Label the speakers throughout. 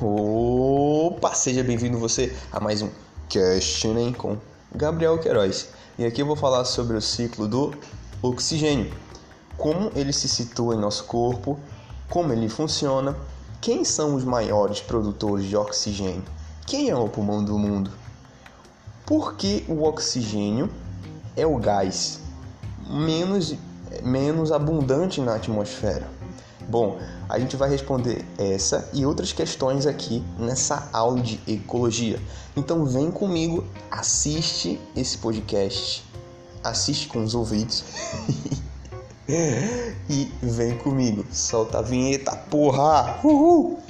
Speaker 1: Opa, seja bem-vindo você a mais um Questioning com Gabriel Queiroz. E aqui eu vou falar sobre o ciclo do oxigênio, como ele se situa em nosso corpo, como ele funciona, quem são os maiores produtores de oxigênio, quem é o pulmão do mundo, por que o oxigênio é o gás menos, menos abundante na atmosfera. Bom, a gente vai responder essa e outras questões aqui nessa aula de ecologia. Então vem comigo, assiste esse podcast, assiste com os ouvidos e vem comigo. Solta a vinheta, porra! Uhul!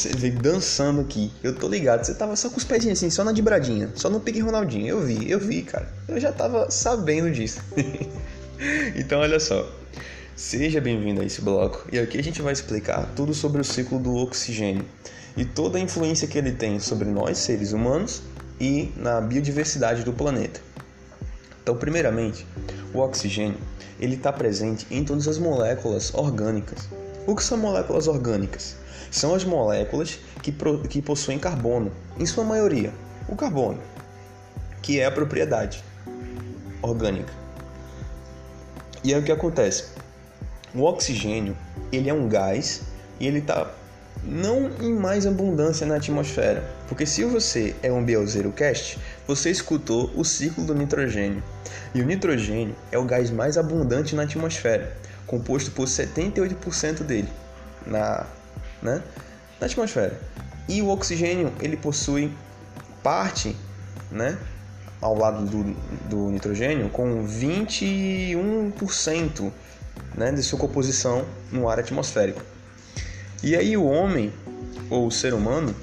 Speaker 1: Você veio dançando aqui. Eu tô ligado. Você tava só com os pezinhos assim, só na dibradinha. Só no pique Ronaldinho. Eu vi, eu vi, cara. Eu já tava sabendo disso. então, olha só. Seja bem-vindo a esse bloco. E aqui a gente vai explicar tudo sobre o ciclo do oxigênio e toda a influência que ele tem sobre nós, seres humanos, e na biodiversidade do planeta. Então, primeiramente, o oxigênio ele está presente em todas as moléculas orgânicas. O que são moléculas orgânicas? São as moléculas que, que possuem carbono, em sua maioria, o carbono, que é a propriedade orgânica. E aí o que acontece? O oxigênio, ele é um gás e ele está não em mais abundância na atmosfera, porque se você é um Biozero Cast, você escutou o ciclo do nitrogênio. E o nitrogênio é o gás mais abundante na atmosfera, composto por 78% dele na, né, na atmosfera. E o oxigênio ele possui parte, né, ao lado do, do nitrogênio, com 21% né, de sua composição no ar atmosférico. E aí o homem, ou o ser humano,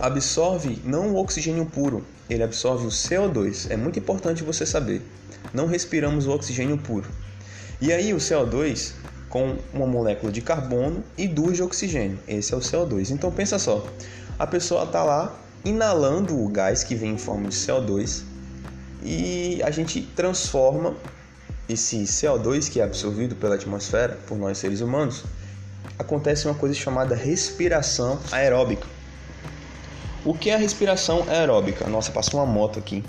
Speaker 1: absorve não o oxigênio puro, ele absorve o CO2. É muito importante você saber. Não respiramos o oxigênio puro. E aí o CO2 com uma molécula de carbono e duas de oxigênio. Esse é o CO2. Então pensa só, a pessoa está lá inalando o gás que vem em forma de CO2 e a gente transforma esse CO2 que é absorvido pela atmosfera por nós seres humanos. Acontece uma coisa chamada respiração aeróbica. O que é a respiração aeróbica? Nossa, passou uma moto aqui.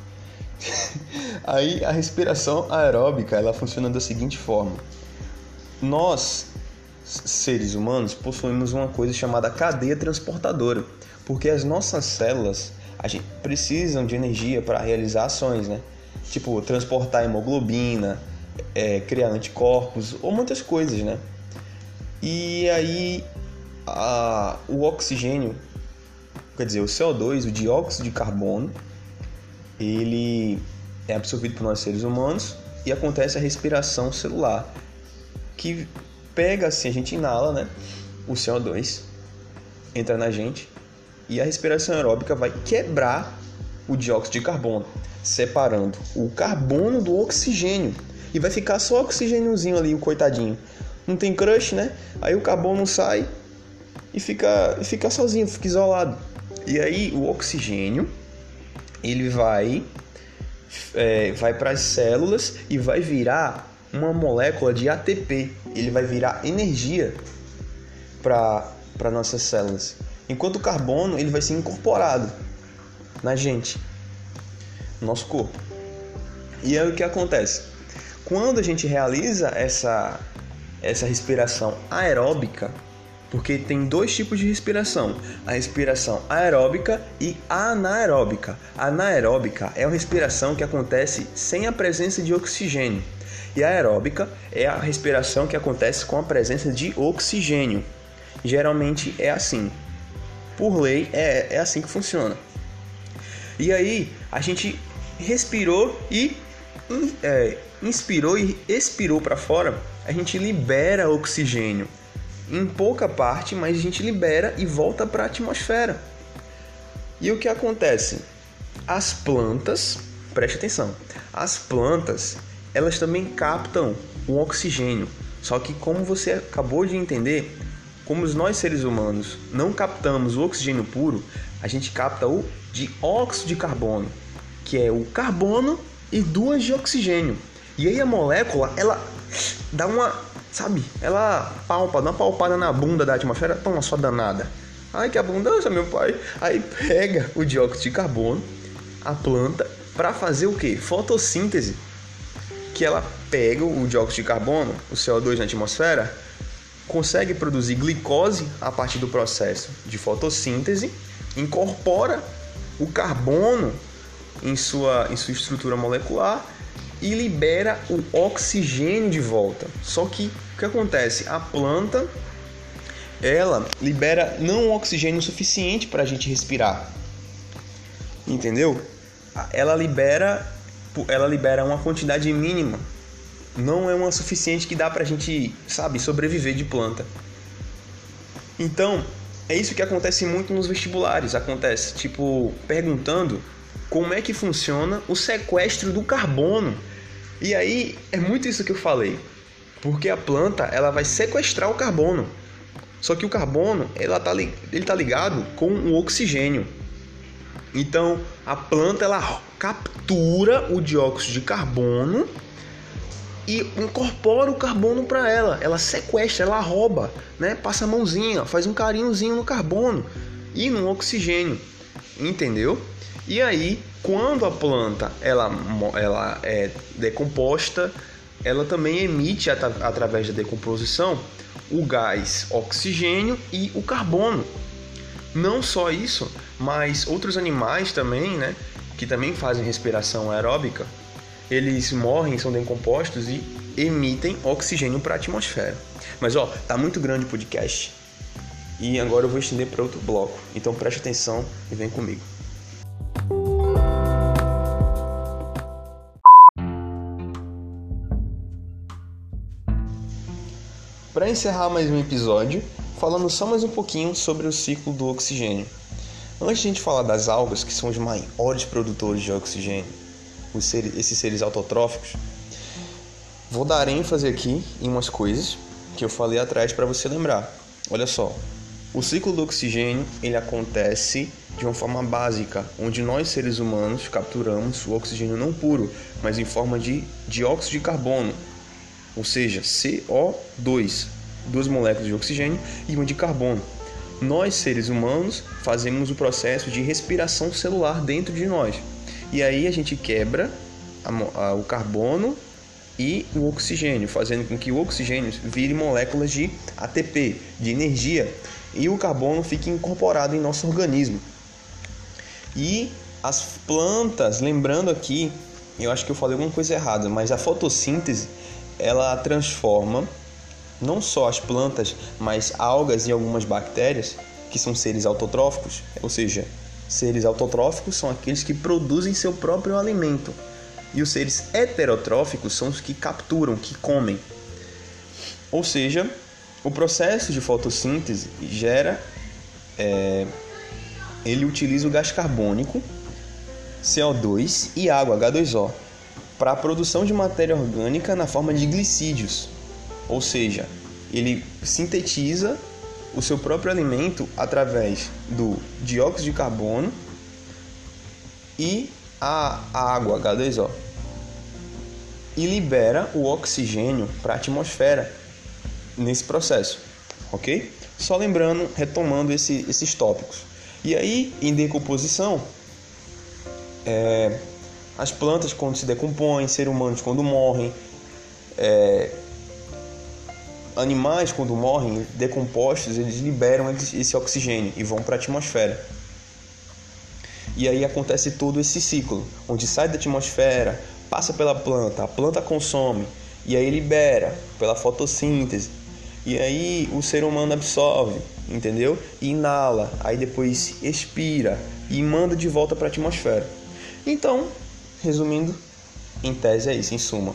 Speaker 1: Aí a respiração aeróbica ela funciona da seguinte forma: nós, seres humanos, possuímos uma coisa chamada cadeia transportadora, porque as nossas células a gente, precisam de energia para realizar ações, né? Tipo, transportar hemoglobina, é, criar anticorpos ou muitas coisas, né? E aí a, o oxigênio, quer dizer, o CO2, o dióxido de carbono, ele é absorvido por nós seres humanos e acontece a respiração celular, que pega assim, a gente inala, né, o CO2, entra na gente e a respiração aeróbica vai quebrar o dióxido de carbono, separando o carbono do oxigênio e vai ficar só oxigêniozinho ali, o coitadinho. Não tem crush, né? Aí o carbono sai e fica, fica sozinho, fica isolado. E aí o oxigênio ele vai é, vai para as células e vai virar uma molécula de ATP. Ele vai virar energia para nossas células. Enquanto o carbono ele vai ser incorporado na gente, no nosso corpo. E aí o que acontece? Quando a gente realiza essa essa respiração aeróbica, porque tem dois tipos de respiração: a respiração aeróbica e anaeróbica. A anaeróbica é uma respiração que acontece sem a presença de oxigênio, e a aeróbica é a respiração que acontece com a presença de oxigênio. Geralmente é assim. Por lei, é, é assim que funciona. E aí a gente respirou e é, inspirou e expirou para fora, a gente libera oxigênio em pouca parte, mas a gente libera e volta para a atmosfera. E o que acontece? As plantas, preste atenção, as plantas elas também captam o oxigênio. Só que como você acabou de entender, como nós seres humanos não captamos o oxigênio puro, a gente capta o dióxido de carbono, que é o carbono e duas de oxigênio. E aí a molécula, ela dá uma, sabe? Ela palpa, dá uma palpada na bunda da atmosfera, toma só danada. Ai que abundância, meu pai. Aí pega o dióxido de carbono, a planta, para fazer o que? Fotossíntese. Que ela pega o dióxido de carbono, o CO2 na atmosfera, consegue produzir glicose a partir do processo de fotossíntese, incorpora o carbono em sua, em sua estrutura molecular e libera o oxigênio de volta. Só que o que acontece? A planta ela libera não oxigênio suficiente para a gente respirar. Entendeu? Ela libera ela libera uma quantidade mínima. Não é uma suficiente que dá para a gente, sabe, sobreviver de planta. Então, é isso que acontece muito nos vestibulares. Acontece, tipo, perguntando como é que funciona o sequestro do carbono. E aí é muito isso que eu falei, porque a planta ela vai sequestrar o carbono. Só que o carbono ela tá, ele tá ligado com o oxigênio. Então a planta ela captura o dióxido de carbono e incorpora o carbono para ela. Ela sequestra, ela rouba, né? Passa a mãozinha, faz um carinhozinho no carbono e no oxigênio, entendeu? E aí, quando a planta ela, ela é decomposta, ela também emite at através da decomposição o gás oxigênio e o carbono. Não só isso, mas outros animais também, né, que também fazem respiração aeróbica, eles morrem, são decompostos e emitem oxigênio para a atmosfera. Mas ó, tá muito grande o podcast. E agora eu vou estender para outro bloco. Então preste atenção e vem comigo. Para encerrar mais um episódio, falando só mais um pouquinho sobre o ciclo do oxigênio. Antes de a gente falar das algas, que são os maiores produtores de oxigênio, seres, esses seres autotróficos, vou dar ênfase aqui em umas coisas que eu falei atrás para você lembrar. Olha só, o ciclo do oxigênio ele acontece de uma forma básica, onde nós seres humanos capturamos o oxigênio não puro, mas em forma de dióxido de carbono, ou seja, CO2, duas moléculas de oxigênio e uma de carbono. Nós, seres humanos, fazemos o processo de respiração celular dentro de nós. E aí a gente quebra a, a, o carbono e o oxigênio, fazendo com que o oxigênio vire moléculas de ATP, de energia, e o carbono fique incorporado em nosso organismo. E as plantas, lembrando aqui, eu acho que eu falei alguma coisa errada, mas a fotossíntese ela transforma não só as plantas, mas algas e algumas bactérias, que são seres autotróficos, ou seja, seres autotróficos são aqueles que produzem seu próprio alimento, e os seres heterotróficos são os que capturam, que comem. Ou seja, o processo de fotossíntese gera, é, ele utiliza o gás carbônico, CO2 e água, H2O, para a produção de matéria orgânica na forma de glicídios, ou seja, ele sintetiza o seu próprio alimento através do dióxido de carbono e a água H2O e libera o oxigênio para a atmosfera nesse processo, ok? Só lembrando, retomando esse, esses tópicos. E aí, em decomposição, é, as plantas quando se decompõem, seres humanos quando morrem, é, animais quando morrem, decompostos, eles liberam esse oxigênio e vão para a atmosfera. E aí acontece todo esse ciclo, onde sai da atmosfera, passa pela planta, a planta consome e aí libera pela fotossíntese. E aí o ser humano absorve, entendeu? E inala, aí depois expira e manda de volta para a atmosfera. Então, resumindo, em tese é isso, em suma.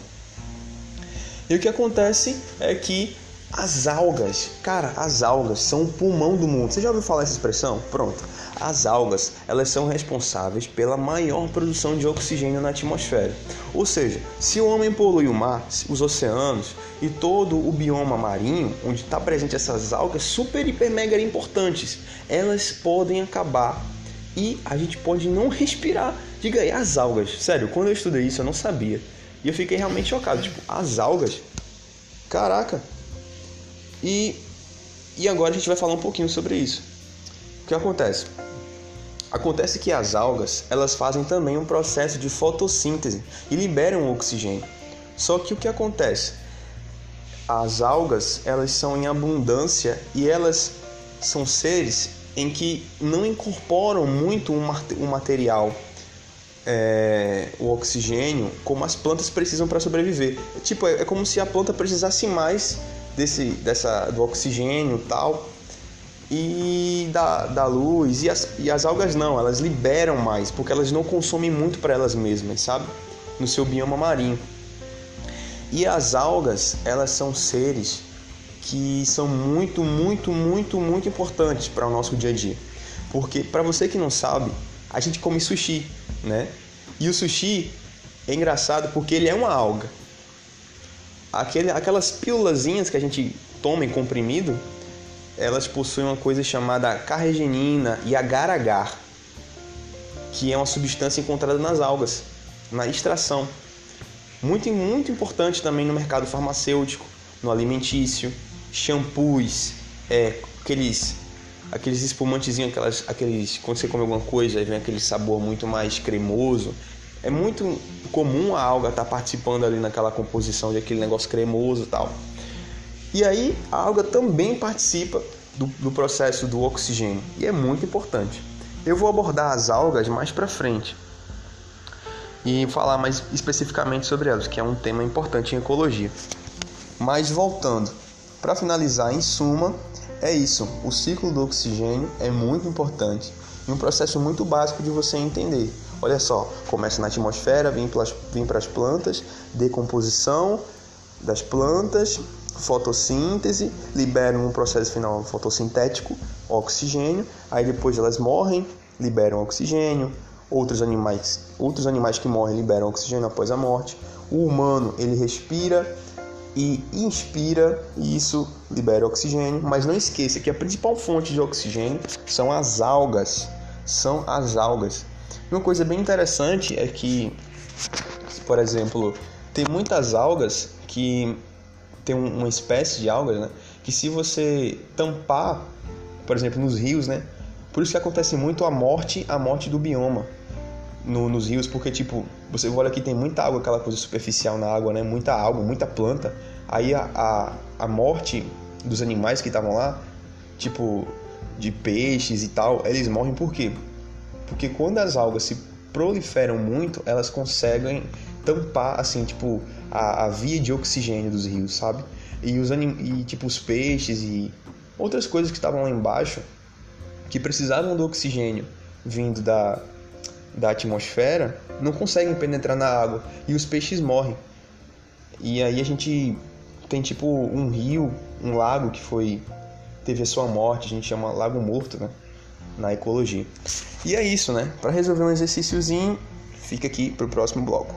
Speaker 1: E o que acontece é que as algas, cara, as algas são o pulmão do mundo. Você já ouviu falar essa expressão? Pronto. As algas, elas são responsáveis pela maior produção de oxigênio na atmosfera. Ou seja, se o homem polui o mar, os oceanos e todo o bioma marinho, onde está presente essas algas super, hiper, mega importantes, elas podem acabar e a gente pode não respirar. Diga aí, as algas. Sério, quando eu estudei isso eu não sabia. E eu fiquei realmente chocado. Tipo, as algas? Caraca! E, e agora a gente vai falar um pouquinho sobre isso. O que acontece? Acontece que as algas elas fazem também um processo de fotossíntese e liberam oxigênio. Só que o que acontece? As algas elas são em abundância e elas são seres em que não incorporam muito o material, é, o oxigênio, como as plantas precisam para sobreviver. Tipo, é, é como se a planta precisasse mais desse, dessa, do oxigênio tal e da, da luz e as, e as algas não, elas liberam mais porque elas não consomem muito para elas mesmas, sabe? No seu bioma marinho. E as algas, elas são seres que são muito, muito, muito, muito importantes para o nosso dia a dia. Porque para você que não sabe, a gente come sushi, né? E o sushi é engraçado porque ele é uma alga. Aquele, aquelas pílulazinhas que a gente toma em comprimido, elas possuem uma coisa chamada carregenina e agar-agar, que é uma substância encontrada nas algas, na extração. Muito, muito importante também no mercado farmacêutico, no alimentício, shampoos, é, aqueles aqueles espumantezinhos, aquelas, aqueles quando você come alguma coisa vem aquele sabor muito mais cremoso. É muito comum a alga estar tá participando ali naquela composição de aquele negócio cremoso e tal. E aí a alga também participa do, do processo do oxigênio e é muito importante. Eu vou abordar as algas mais para frente e falar mais especificamente sobre elas, que é um tema importante em ecologia. Mas voltando, para finalizar, em suma, é isso. O ciclo do oxigênio é muito importante e um processo muito básico de você entender. Olha só, começa na atmosfera, vem para as plantas, decomposição das plantas, fotossíntese, liberam um processo final fotossintético, oxigênio, aí depois elas morrem, liberam oxigênio, outros animais, outros animais que morrem liberam oxigênio após a morte. O humano, ele respira e inspira e isso libera oxigênio, mas não esqueça que a principal fonte de oxigênio são as algas, são as algas. Uma coisa bem interessante é que, por exemplo, tem muitas algas que tem uma espécie de algas, né? Que se você tampar, por exemplo, nos rios, né? Por isso que acontece muito a morte, a morte do bioma no, nos rios, porque tipo, você olha aqui tem muita água, aquela coisa superficial na água, né? Muita água, muita planta. Aí a, a, a morte dos animais que estavam lá, tipo de peixes e tal, eles morrem por quê? Porque quando as algas se proliferam muito, elas conseguem tampar, assim, tipo, a, a via de oxigênio dos rios, sabe? E os, anim... e, tipo, os peixes e outras coisas que estavam lá embaixo, que precisavam do oxigênio vindo da, da atmosfera, não conseguem penetrar na água e os peixes morrem. E aí a gente tem tipo um rio, um lago que foi teve a sua morte, a gente chama lago morto, né? Na ecologia. E é isso, né? Para resolver um exercíciozinho, fica aqui para o próximo bloco.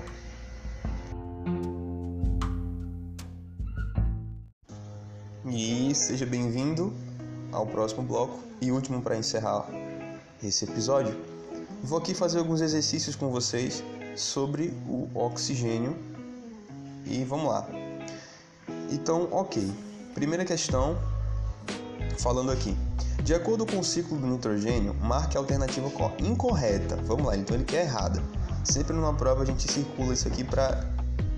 Speaker 1: E seja bem-vindo ao próximo bloco e último para encerrar esse episódio. Vou aqui fazer alguns exercícios com vocês sobre o oxigênio e vamos lá. Então, ok. Primeira questão, falando aqui. De acordo com o ciclo do nitrogênio, marque a alternativa incorreta. Vamos lá, então ele quer errada. Sempre numa prova a gente circula isso aqui para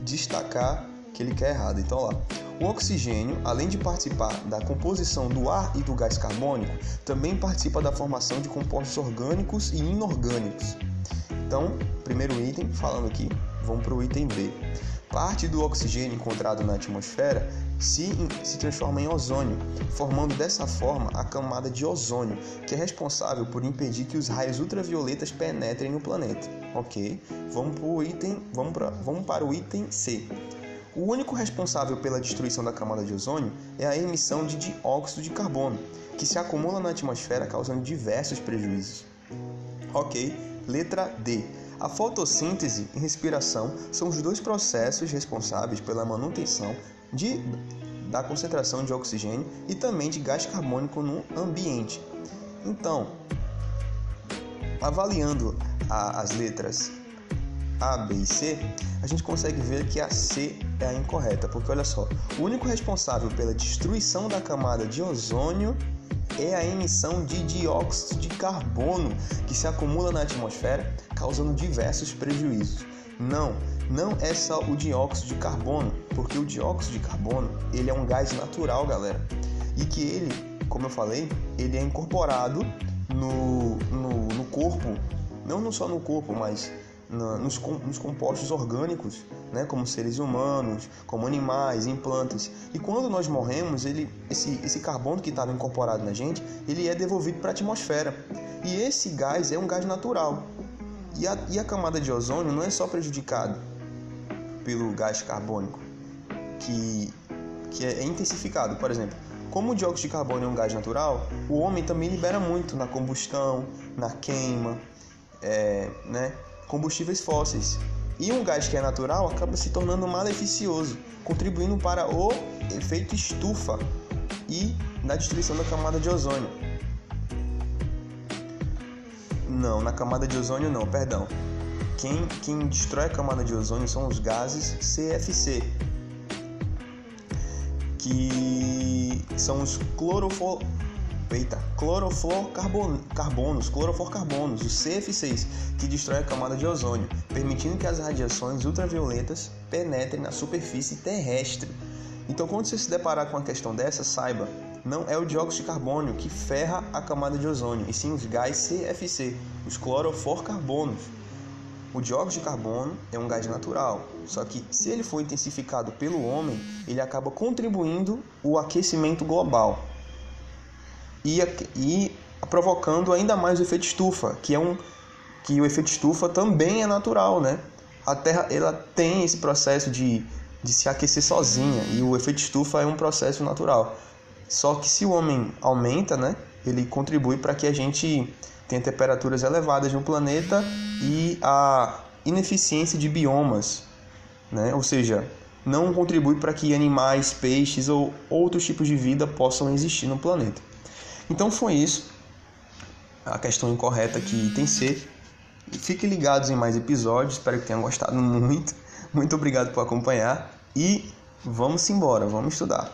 Speaker 1: destacar que ele quer errado. Então, lá. O oxigênio, além de participar da composição do ar e do gás carbônico, também participa da formação de compostos orgânicos e inorgânicos. Então, primeiro item, falando aqui, vamos para o item B. Parte do oxigênio encontrado na atmosfera se, se transforma em ozônio, formando dessa forma a camada de ozônio, que é responsável por impedir que os raios ultravioletas penetrem no planeta. Ok? Vamos para o item, vamos pra, vamos para o item C. O único responsável pela destruição da camada de ozônio é a emissão de dióxido de carbono, que se acumula na atmosfera causando diversos prejuízos. Ok? Letra D. A fotossíntese e respiração são os dois processos responsáveis pela manutenção de, da concentração de oxigênio e também de gás carbônico no ambiente. Então, avaliando a, as letras A, B e C, a gente consegue ver que a C é a incorreta, porque olha só, o único responsável pela destruição da camada de ozônio é a emissão de dióxido de carbono que se acumula na atmosfera, causando diversos prejuízos. Não, não é só o dióxido de carbono, porque o dióxido de carbono ele é um gás natural, galera, e que ele, como eu falei, ele é incorporado no, no, no corpo, não só no corpo, mas nos, nos, compostos orgânicos, né, como seres humanos, como animais, em plantas. E quando nós morremos, ele, esse, esse carbono que estava incorporado na gente, ele é devolvido para a atmosfera. E esse gás é um gás natural. E a, e a camada de ozônio não é só prejudicada pelo gás carbônico, que, que é, é intensificado. Por exemplo, como o dióxido de carbono é um gás natural, o homem também libera muito na combustão, na queima, é, né? combustíveis fósseis. E um gás que é natural acaba se tornando maleficioso, contribuindo para o efeito estufa e na destruição da camada de ozônio. Não, na camada de ozônio não, perdão. Quem, quem destrói a camada de ozônio são os gases CFC, que são os clorofo eita, clorofluorcarbonos, cloroforcarbonos, o CF6, que destrói a camada de ozônio, permitindo que as radiações ultravioletas penetrem na superfície terrestre. Então, quando você se deparar com uma questão dessa, saiba, não é o dióxido de carbono que ferra a camada de ozônio, e sim os gás CFC, os cloroforcarbonos. O dióxido de carbono é um gás natural, só que se ele for intensificado pelo homem, ele acaba contribuindo o aquecimento global e, e provocando ainda mais o efeito estufa, que é um que o efeito estufa também é natural, né? A Terra ela tem esse processo de, de se aquecer sozinha e o efeito estufa é um processo natural. Só que se o homem aumenta, né, ele contribui para que a gente tenha temperaturas elevadas no planeta e a ineficiência de biomas, né? Ou seja, não contribui para que animais, peixes ou outros tipos de vida possam existir no planeta. Então foi isso. A questão incorreta que tem ser. Fiquem ligados em mais episódios. Espero que tenham gostado muito. Muito obrigado por acompanhar. E vamos embora, vamos estudar.